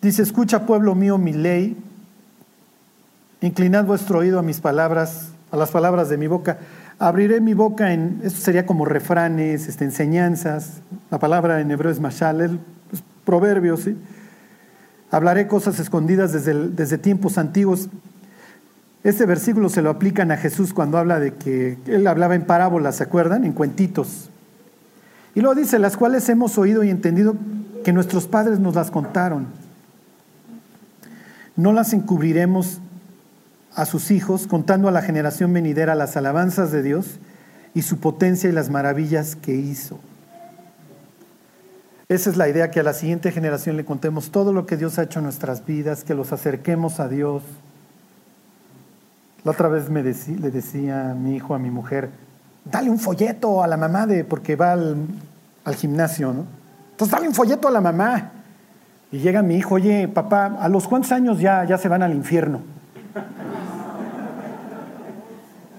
Dice, escucha pueblo mío mi ley, inclinad vuestro oído a mis palabras, a las palabras de mi boca. Abriré mi boca en, esto sería como refranes, este, enseñanzas, la palabra en hebreo es mashal, el, proverbios, ¿sí? Hablaré cosas escondidas desde, desde tiempos antiguos. Este versículo se lo aplican a Jesús cuando habla de que él hablaba en parábolas, ¿se acuerdan? En cuentitos. Y luego dice, las cuales hemos oído y entendido que nuestros padres nos las contaron. No las encubriremos a sus hijos, contando a la generación venidera las alabanzas de Dios y su potencia y las maravillas que hizo. Esa es la idea, que a la siguiente generación le contemos todo lo que Dios ha hecho en nuestras vidas, que los acerquemos a Dios la otra vez me le decía a mi hijo, a mi mujer, dale un folleto a la mamá de, porque va al, gimnasio, ¿no? Entonces dale un folleto a la mamá. Y llega mi hijo, oye, papá, ¿a los cuántos años ya, ya se van al infierno?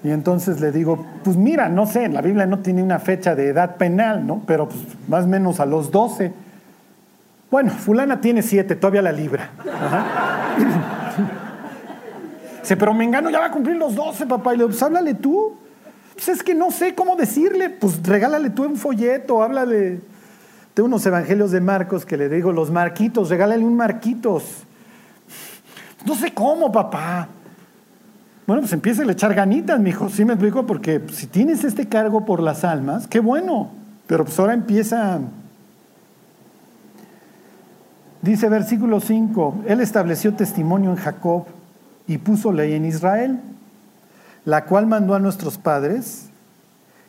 Y entonces le digo, pues mira, no sé, la Biblia no tiene una fecha de edad penal, ¿no? Pero pues, más o menos a los 12. Bueno, fulana tiene siete, todavía la libra. Ajá. Dice, pero Mengano ya va a cumplir los 12, papá. Y le digo, pues háblale tú. Pues es que no sé cómo decirle. Pues regálale tú un folleto, háblale de unos evangelios de Marcos que le digo, los marquitos, regálale un marquitos. No sé cómo, papá. Bueno, pues empieza a echar ganitas, mi hijo. Sí me explico, porque si tienes este cargo por las almas, qué bueno. Pero pues ahora empieza. Dice versículo 5, Él estableció testimonio en Jacob y puso ley en Israel, la cual mandó a nuestros padres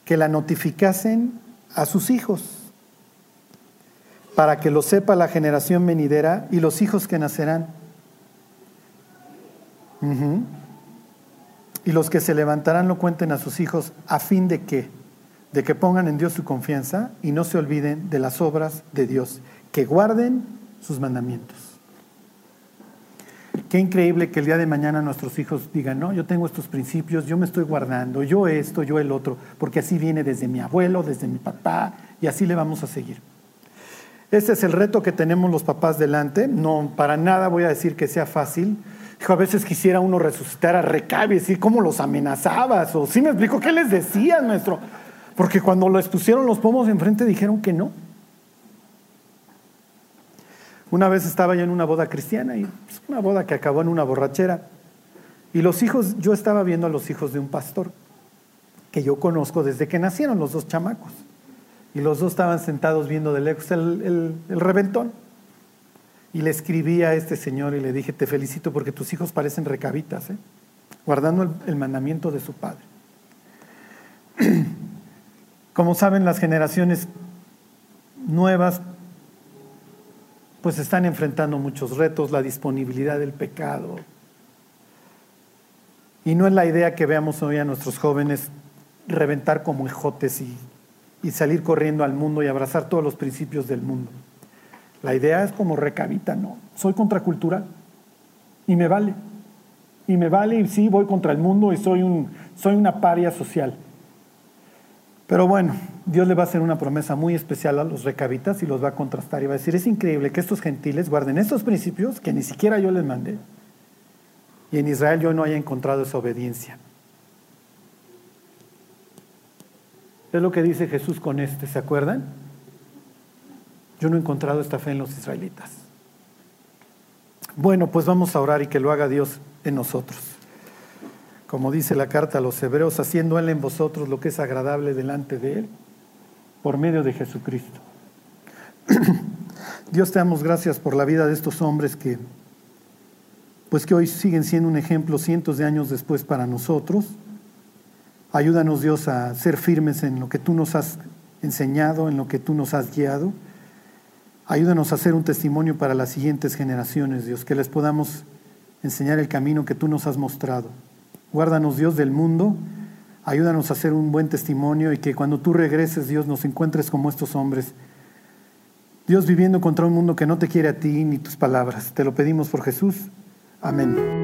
que la notificasen a sus hijos, para que lo sepa la generación venidera y los hijos que nacerán. Y los que se levantarán lo cuenten a sus hijos a fin de que, de que pongan en Dios su confianza y no se olviden de las obras de Dios, que guarden sus mandamientos. Qué increíble que el día de mañana nuestros hijos digan, no, yo tengo estos principios, yo me estoy guardando, yo esto, yo el otro, porque así viene desde mi abuelo, desde mi papá, y así le vamos a seguir. Este es el reto que tenemos los papás delante. No, para nada voy a decir que sea fácil. A veces quisiera uno resucitar a Recabe y decir cómo los amenazabas, o sí me explico qué les decías, nuestro. Porque cuando les pusieron los pomos enfrente dijeron que no. Una vez estaba yo en una boda cristiana y pues, una boda que acabó en una borrachera. Y los hijos, yo estaba viendo a los hijos de un pastor que yo conozco desde que nacieron los dos chamacos. Y los dos estaban sentados viendo de lejos el, reventón. Y le escribí a este señor y le dije, te felicito porque tus hijos parecen recabitas, ¿eh? guardando el mandamiento de su padre. Como saben, las generaciones nuevas pues están enfrentando muchos retos, la disponibilidad del pecado. Y no es la idea que veamos hoy a nuestros jóvenes reventar como ejotes y, y salir corriendo al mundo y abrazar todos los principios del mundo. La idea es como recabita, no. Soy contracultural y me vale. Y me vale y sí voy contra el mundo y soy, un, soy una paria social. Pero bueno, Dios le va a hacer una promesa muy especial a los recabitas y los va a contrastar y va a decir, es increíble que estos gentiles guarden estos principios que ni siquiera yo les mandé. Y en Israel yo no haya encontrado esa obediencia. Es lo que dice Jesús con este, ¿se acuerdan? Yo no he encontrado esta fe en los israelitas. Bueno, pues vamos a orar y que lo haga Dios en nosotros. Como dice la carta a los hebreos, haciendo Él en vosotros lo que es agradable delante de Él, por medio de Jesucristo. Dios te damos gracias por la vida de estos hombres que, pues que hoy siguen siendo un ejemplo cientos de años después para nosotros. Ayúdanos Dios a ser firmes en lo que tú nos has enseñado, en lo que tú nos has guiado. Ayúdanos a ser un testimonio para las siguientes generaciones, Dios, que les podamos enseñar el camino que tú nos has mostrado. Guárdanos, Dios, del mundo. Ayúdanos a ser un buen testimonio y que cuando tú regreses, Dios, nos encuentres como estos hombres. Dios viviendo contra un mundo que no te quiere a ti ni tus palabras. Te lo pedimos por Jesús. Amén.